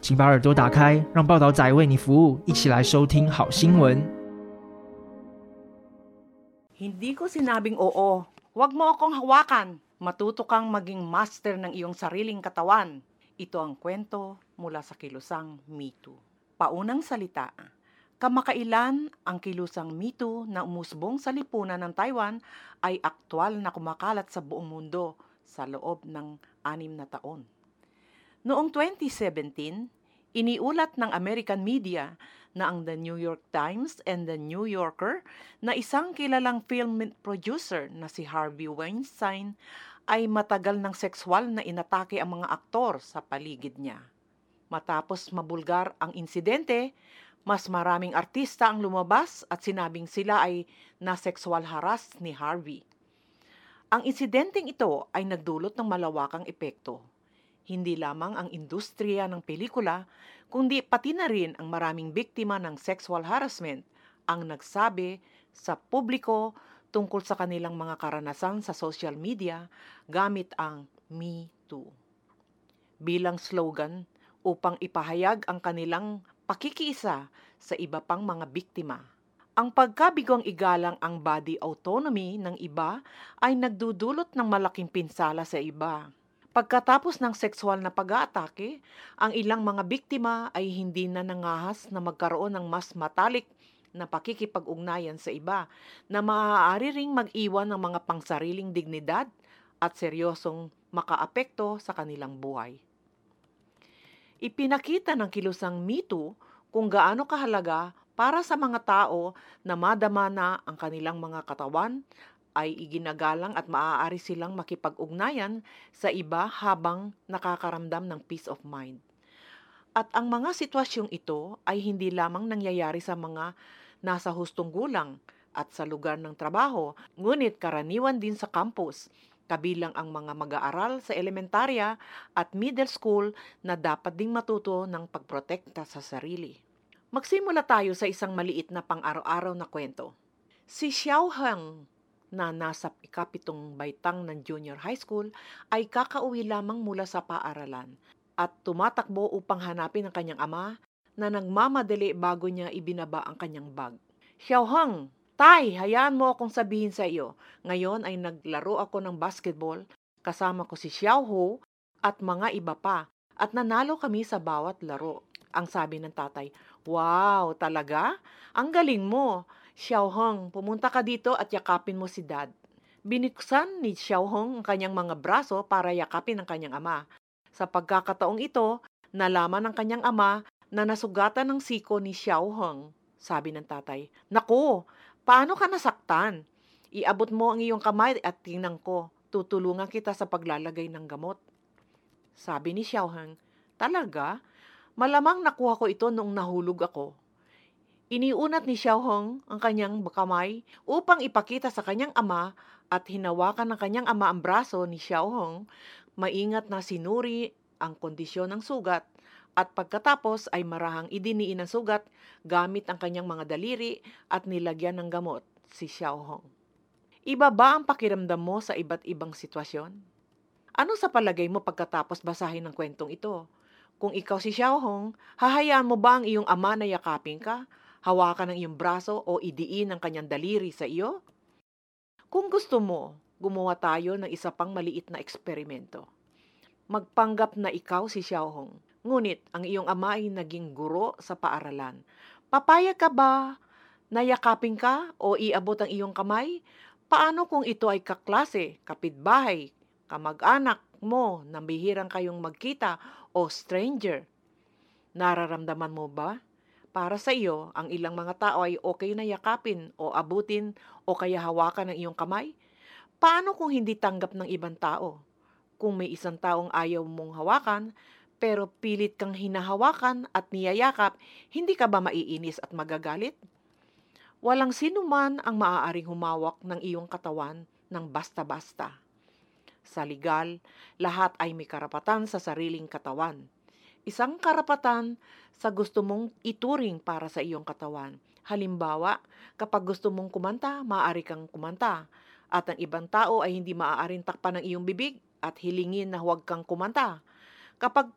请把耳朵打开，让报道仔为你服务，一起来收听好新闻。 Hindi ko sinabing oo. Huwag mo akong hawakan. Matuto kang maging master ng iyong sariling katawan. Ito ang kwento mula sa kilusang Me Too. Paunang salita, kamakailan ang kilusang Me Too na umusbong sa lipunan ng Taiwan ay aktwal na kumakalat sa buong mundo sa loob ng anim na taon. Noong 2017, iniulat ng American media na ang The New York Times and The New Yorker na isang kilalang film producer na si Harvey Weinstein ay matagal ng sexual na inatake ang mga aktor sa paligid niya. Matapos mabulgar ang insidente, mas maraming artista ang lumabas at sinabing sila ay na-sexual harass ni Harvey. Ang insidenteng ito ay nagdulot ng malawakang epekto. Hindi lamang ang industriya ng pelikula, kundi pati na rin ang maraming biktima ng sexual harassment ang nagsabi sa publiko tungkol sa kanilang mga karanasan sa social media gamit ang Me Too. Bilang slogan upang ipahayag ang kanilang pakikiisa sa iba pang mga biktima. Ang pagkabigong igalang ang body autonomy ng iba ay nagdudulot ng malaking pinsala sa iba. Pagkatapos ng sexual na pag-aatake, ang ilang mga biktima ay hindi na nangahas na magkaroon ng mas matalik na pakikipag-ugnayan sa iba na maaari ring mag-iwan ng mga pangsariling dignidad at seryosong makaapekto sa kanilang buhay. Ipinakita ng kilusang Me Too kung gaano kahalaga para sa mga tao na madama na ang kanilang mga katawan ay iginagalang at maaari silang makipag-ugnayan sa iba habang nakakaramdam ng peace of mind. At ang mga sitwasyong ito ay hindi lamang nangyayari sa mga nasa hustong gulang at sa lugar ng trabaho, ngunit karaniwan din sa campus, kabilang ang mga mag-aaral sa elementarya at middle school na dapat ding matuto ng pagprotekta sa sarili. Magsimula tayo sa isang maliit na pang-araw-araw na kwento. Si Xiao Heng na nasa ikapitong baitang ng junior high school ay kakauwi lamang mula sa paaralan at tumatakbo upang hanapin ang kanyang ama na nagmamadali bago niya ibinaba ang kanyang bag. Xiaohang, Tay, hayaan mo akong sabihin sa iyo. Ngayon ay naglaro ako ng basketball kasama ko si Xiaoho at mga iba pa at nanalo kami sa bawat laro. Ang sabi ng tatay, Wow, talaga? Ang galing mo. Xiaohong, pumunta ka dito at yakapin mo si dad. Biniksan ni Xiaohong ang kanyang mga braso para yakapin ang kanyang ama. Sa pagkakataong ito, nalaman ng kanyang ama na nasugatan ng siko ni Xiaohong. Sabi ng tatay, Naku, paano ka nasaktan? Iabot mo ang iyong kamay at tingnan ko. Tutulungan kita sa paglalagay ng gamot. Sabi ni Xiaohong, Talaga? Malamang nakuha ko ito noong nahulog ako. Iniunat ni Xiaohong ang kanyang kamay upang ipakita sa kanyang ama at hinawakan ng kanyang ama ang braso ni Xiaohong, maingat na sinuri ang kondisyon ng sugat at pagkatapos ay marahang idiniin ang sugat gamit ang kanyang mga daliri at nilagyan ng gamot si Xiaohong. Iba ba ang pakiramdam mo sa iba't ibang sitwasyon? Ano sa palagay mo pagkatapos basahin ng kwentong ito? Kung ikaw si Xiaohong, hahayaan mo ba ang iyong ama na yakapin ka, hawakan ang iyong braso o idiin ang kanyang daliri sa iyo? Kung gusto mo, gumawa tayo ng isa pang maliit na eksperimento. Magpanggap na ikaw si Xiaohong, ngunit ang iyong ama ay naging guro sa paaralan. Papayag ka ba na yakapin ka o iabot ang iyong kamay? Paano kung ito ay kaklase, kapitbahay, kamag-anak mo na bihirang kayong magkita o stranger? Nararamdaman mo ba? Para sa iyo, ang ilang mga tao ay okay na yakapin o abutin o kaya hawakan ng iyong kamay? Paano kung hindi tanggap ng ibang tao? Kung may isang taong ayaw mong hawakan, pero pilit kang hinahawakan at niyayakap, hindi ka ba maiinis at magagalit? Walang sino man ang maaaring humawak ng iyong katawan ng basta-basta. Sa legal, lahat ay may karapatan sa sariling katawan. Isang karapatan sa gusto mong ituring para sa iyong katawan. Halimbawa, kapag gusto mong kumanta, maaari kang kumanta. At ang ibang tao ay hindi maaaring takpan ng iyong bibig at hilingin na huwag kang kumanta. Kapag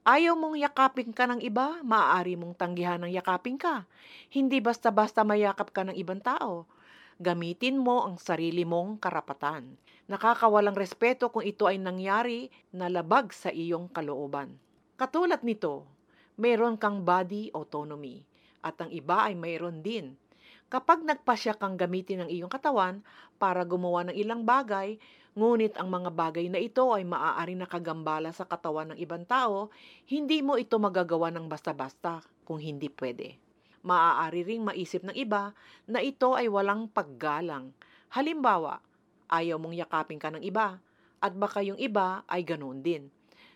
Ayaw mong yakapin ka ng iba, maaari mong tanggihan ng yakapin ka. Hindi basta-basta mayakap ka ng ibang tao. Gamitin mo ang sarili mong karapatan. Nakakawalang respeto kung ito ay nangyari na labag sa iyong kalooban. Katulad nito, mayroon kang body autonomy at ang iba ay mayroon din. Kapag nagpasya kang gamitin ang iyong katawan para gumawa ng ilang bagay, Ngunit ang mga bagay na ito ay maaari nakagambala sa katawan ng ibang tao, hindi mo ito magagawa ng basta-basta kung hindi pwede. Maaari ring maisip ng iba na ito ay walang paggalang. Halimbawa, ayaw mong yakapin ka ng iba at baka yung iba ay ganoon din.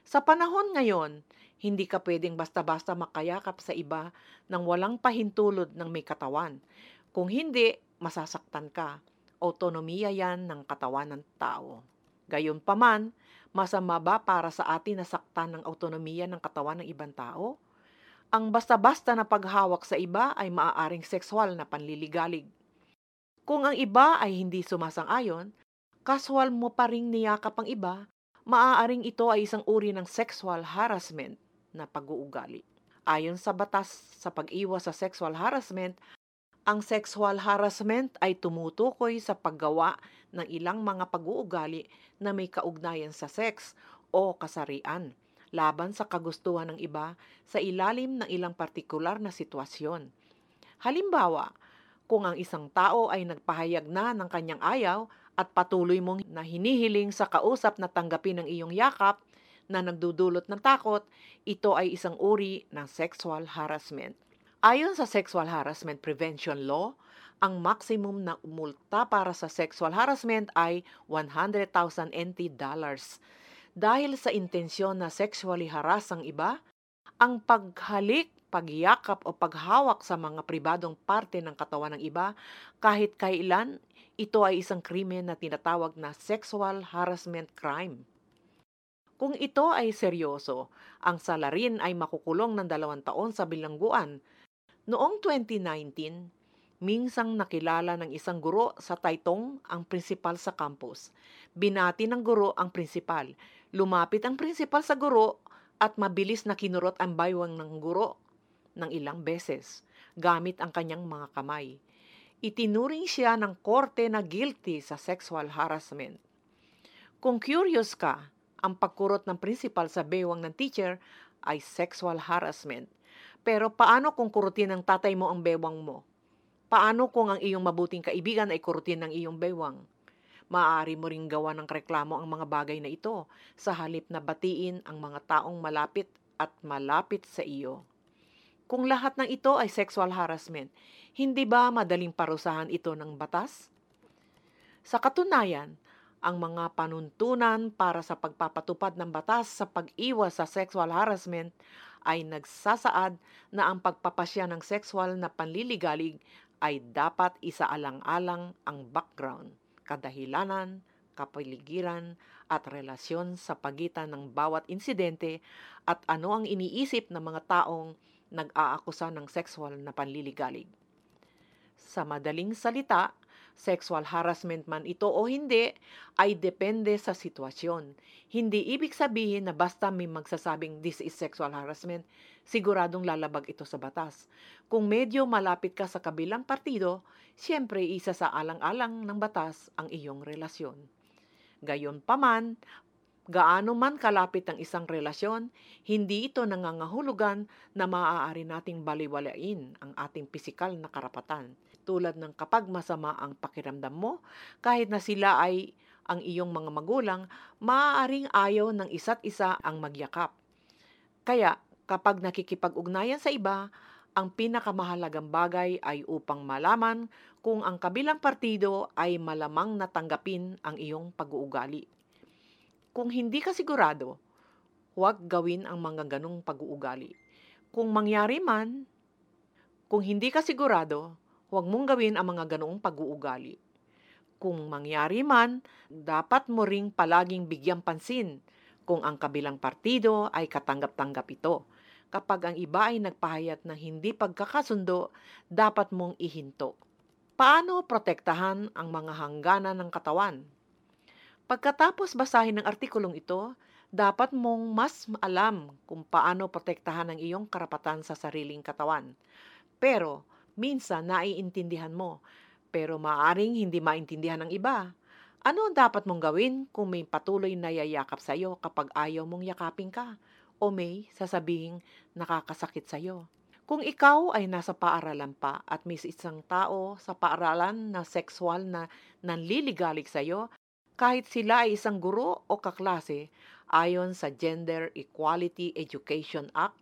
Sa panahon ngayon, hindi ka pwedeng basta-basta makayakap sa iba nang walang pahintulot ng may katawan. Kung hindi, masasaktan ka autonomiya yan ng katawan ng tao. Gayunpaman, masama ba para sa atin na saktan ng autonomiya ng katawan ng ibang tao? Ang basta-basta na paghawak sa iba ay maaaring sexual na panliligalig. Kung ang iba ay hindi sumasang-ayon, kaswal mo pa ring niyakap ang iba, maaaring ito ay isang uri ng sexual harassment na pag-uugali. Ayon sa batas sa pag-iwas sa sexual harassment, ang sexual harassment ay tumutukoy sa paggawa ng ilang mga pag-uugali na may kaugnayan sa sex o kasarian laban sa kagustuhan ng iba sa ilalim ng ilang partikular na sitwasyon. Halimbawa, kung ang isang tao ay nagpahayag na ng kanyang ayaw at patuloy mong na hinihiling sa kausap na tanggapin ang iyong yakap na nagdudulot ng takot, ito ay isang uri ng sexual harassment. Ayon sa Sexual Harassment Prevention Law, ang maximum na multa para sa sexual harassment ay 100,000 NT dollars. Dahil sa intensyon na sexually harass ang iba, ang paghalik, pagyakap o paghawak sa mga pribadong parte ng katawan ng iba, kahit kailan, ito ay isang krimen na tinatawag na sexual harassment crime. Kung ito ay seryoso, ang salarin ay makukulong ng dalawang taon sa bilangguan Noong 2019, minsang nakilala ng isang guro sa Taytong ang prinsipal sa campus. Binati ng guro ang prinsipal. Lumapit ang prinsipal sa guro at mabilis na kinurot ang baywang ng guro ng ilang beses gamit ang kanyang mga kamay. Itinuring siya ng korte na guilty sa sexual harassment. Kung curious ka, ang pagkurot ng principal sa baywang ng teacher ay sexual harassment pero paano kung kurutin ng tatay mo ang bewang mo? Paano kung ang iyong mabuting kaibigan ay kurutin ng iyong bewang? Maaari mo ring gawa ng reklamo ang mga bagay na ito sa halip na batiin ang mga taong malapit at malapit sa iyo. Kung lahat ng ito ay sexual harassment, hindi ba madaling parusahan ito ng batas? Sa katunayan, ang mga panuntunan para sa pagpapatupad ng batas sa pag-iwas sa sexual harassment ay nagsasaad na ang pagpapasya ng sexual na panliligalig ay dapat isaalang-alang ang background, kadahilanan, kapaligiran at relasyon sa pagitan ng bawat insidente at ano ang iniisip ng mga taong nag-aakusa ng sexual na panliligalig. Sa madaling salita, sexual harassment man ito o hindi, ay depende sa sitwasyon. Hindi ibig sabihin na basta may magsasabing this is sexual harassment, siguradong lalabag ito sa batas. Kung medyo malapit ka sa kabilang partido, siyempre isa sa alang-alang ng batas ang iyong relasyon. Gayon paman, Gaano man kalapit ang isang relasyon, hindi ito nangangahulugan na maaari nating baliwalain ang ating pisikal na karapatan. Tulad ng kapag masama ang pakiramdam mo, kahit na sila ay ang iyong mga magulang, maaaring ayaw ng isa't isa ang magyakap. Kaya kapag nakikipag-ugnayan sa iba, ang pinakamahalagang bagay ay upang malaman kung ang kabilang partido ay malamang natanggapin ang iyong pag-uugali. Kung hindi ka sigurado huwag gawin ang mga ganong pag-uugali. Kung mangyari man, kung hindi ka sigurado, huwag mong gawin ang mga ganoong pag-uugali. Kung mangyari man, dapat mo ring palaging bigyang pansin kung ang kabilang partido ay katanggap-tanggap ito. Kapag ang iba ay nagpahayat ng hindi pagkakasundo, dapat mong ihinto. Paano protektahan ang mga hangganan ng katawan? Pagkatapos basahin ng artikulong ito, dapat mong mas alam kung paano protektahan ang iyong karapatan sa sariling katawan. Pero, minsan naiintindihan mo, pero maaring hindi maintindihan ng iba. Ano ang dapat mong gawin kung may patuloy na yayakap sa iyo kapag ayaw mong yakapin ka? O may sasabing nakakasakit sa iyo? Kung ikaw ay nasa paaralan pa at may isang tao sa paaralan na sexual na nanliligalig sa iyo, kahit sila ay isang guro o kaklase, ayon sa Gender Equality Education Act,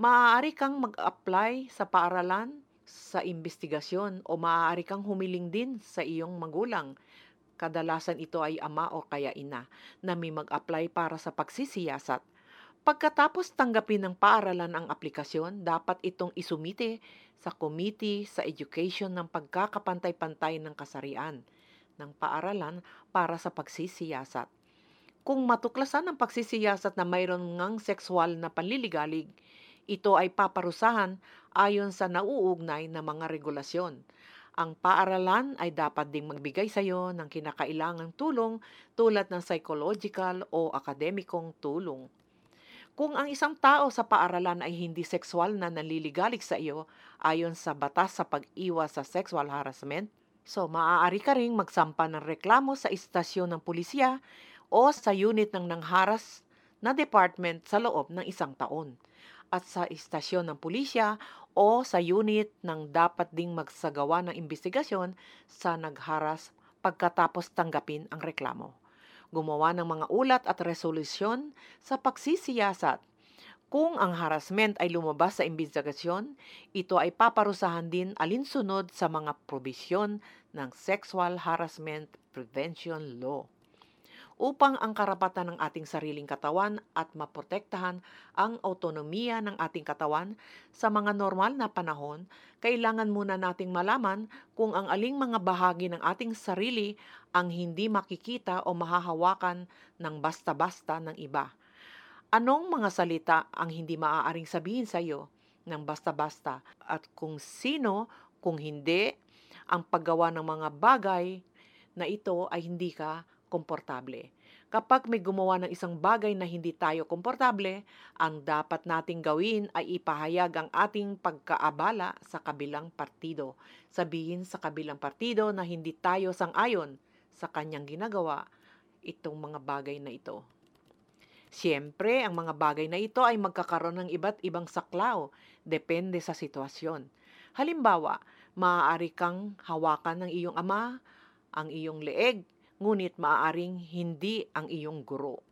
maaari kang mag-apply sa paaralan sa investigasyon o maaari kang humiling din sa iyong magulang. Kadalasan ito ay ama o kaya ina na may mag-apply para sa pagsisiyasat Pagkatapos tanggapin ng paaralan ang aplikasyon, dapat itong isumite sa Committee sa Education ng Pagkakapantay-Pantay ng Kasarian ng paaralan para sa pagsisiyasat. Kung matuklasan ang pagsisiyasat na mayroon ngang sexual na panliligalig, ito ay paparusahan ayon sa nauugnay na mga regulasyon. Ang paaralan ay dapat ding magbigay sa iyo ng kinakailangang tulong tulad ng psychological o akademikong tulong. Kung ang isang tao sa paaralan ay hindi sexual na naliligalig sa iyo ayon sa batas sa pag-iwas sa sexual harassment, so maaari ka ring magsampa ng reklamo sa istasyon ng pulisya o sa unit ng nangharas na department sa loob ng isang taon at sa istasyon ng pulisya o sa unit ng dapat ding magsagawa ng investigasyon sa nagharas pagkatapos tanggapin ang reklamo gumawa ng mga ulat at resolusyon sa pagsisiyasat. Kung ang harassment ay lumabas sa imbestigasyon, ito ay paparusahan din alinsunod sa mga probisyon ng Sexual Harassment Prevention Law upang ang karapatan ng ating sariling katawan at maprotektahan ang autonomiya ng ating katawan sa mga normal na panahon, kailangan muna nating malaman kung ang aling mga bahagi ng ating sarili ang hindi makikita o mahahawakan ng basta-basta ng iba. Anong mga salita ang hindi maaaring sabihin sa iyo ng basta-basta at kung sino, kung hindi, ang paggawa ng mga bagay na ito ay hindi ka komportable. Kapag may gumawa ng isang bagay na hindi tayo komportable, ang dapat nating gawin ay ipahayag ang ating pagkaabala sa kabilang partido. Sabihin sa kabilang partido na hindi tayo sang-ayon sa kanyang ginagawa itong mga bagay na ito. Siyempre, ang mga bagay na ito ay magkakaroon ng iba't ibang saklaw, depende sa sitwasyon. Halimbawa, maaari kang hawakan ng iyong ama, ang iyong leeg, ngunit maaaring hindi ang iyong guro.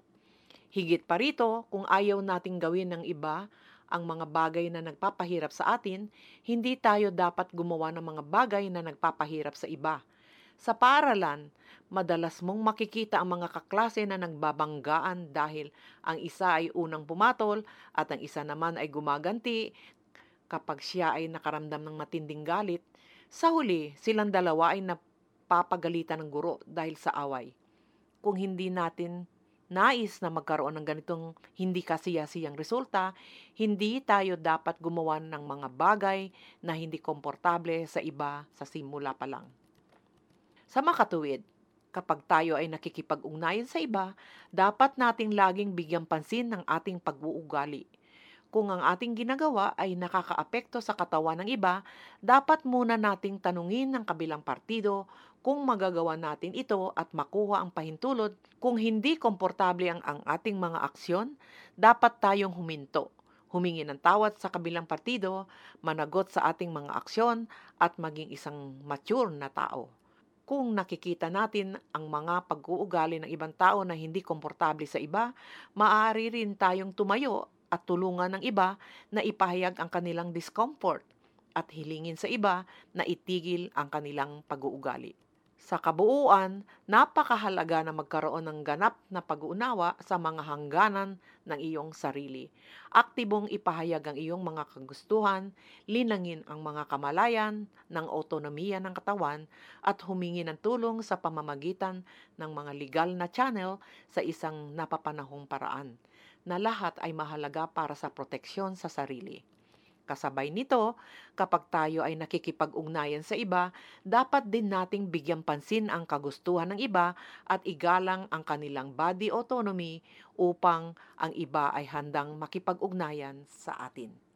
Higit pa rito, kung ayaw nating gawin ng iba ang mga bagay na nagpapahirap sa atin, hindi tayo dapat gumawa ng mga bagay na nagpapahirap sa iba. Sa paaralan, madalas mong makikita ang mga kaklase na nagbabanggaan dahil ang isa ay unang pumatol at ang isa naman ay gumaganti kapag siya ay nakaramdam ng matinding galit. Sa huli, silang dalawa ay nap papagalitan ng guro dahil sa away. Kung hindi natin nais na magkaroon ng ganitong hindi kasiyasiyang resulta, hindi tayo dapat gumawa ng mga bagay na hindi komportable sa iba sa simula pa lang. Sa makatuwid, kapag tayo ay nakikipag-ugnayan sa iba, dapat nating laging bigyan pansin ng ating pag-uugali kung ang ating ginagawa ay nakakaapekto sa katawan ng iba, dapat muna nating tanungin ng kabilang partido kung magagawa natin ito at makuha ang pahintulot. Kung hindi komportable ang, ang ating mga aksyon, dapat tayong huminto, humingi ng tawad sa kabilang partido, managot sa ating mga aksyon at maging isang mature na tao kung nakikita natin ang mga pag-uugali ng ibang tao na hindi komportable sa iba, maaari rin tayong tumayo at tulungan ng iba na ipahayag ang kanilang discomfort at hilingin sa iba na itigil ang kanilang pag-uugali. Sa kabuuan, napakahalaga na magkaroon ng ganap na pag-uunawa sa mga hangganan ng iyong sarili. Aktibong ipahayag ang iyong mga kagustuhan, linangin ang mga kamalayan ng otonomiya ng katawan at humingi ng tulong sa pamamagitan ng mga legal na channel sa isang napapanahong paraan na lahat ay mahalaga para sa proteksyon sa sarili. Kasabay nito, kapag tayo ay nakikipag-ugnayan sa iba, dapat din nating bigyan pansin ang kagustuhan ng iba at igalang ang kanilang body autonomy upang ang iba ay handang makipag-ugnayan sa atin.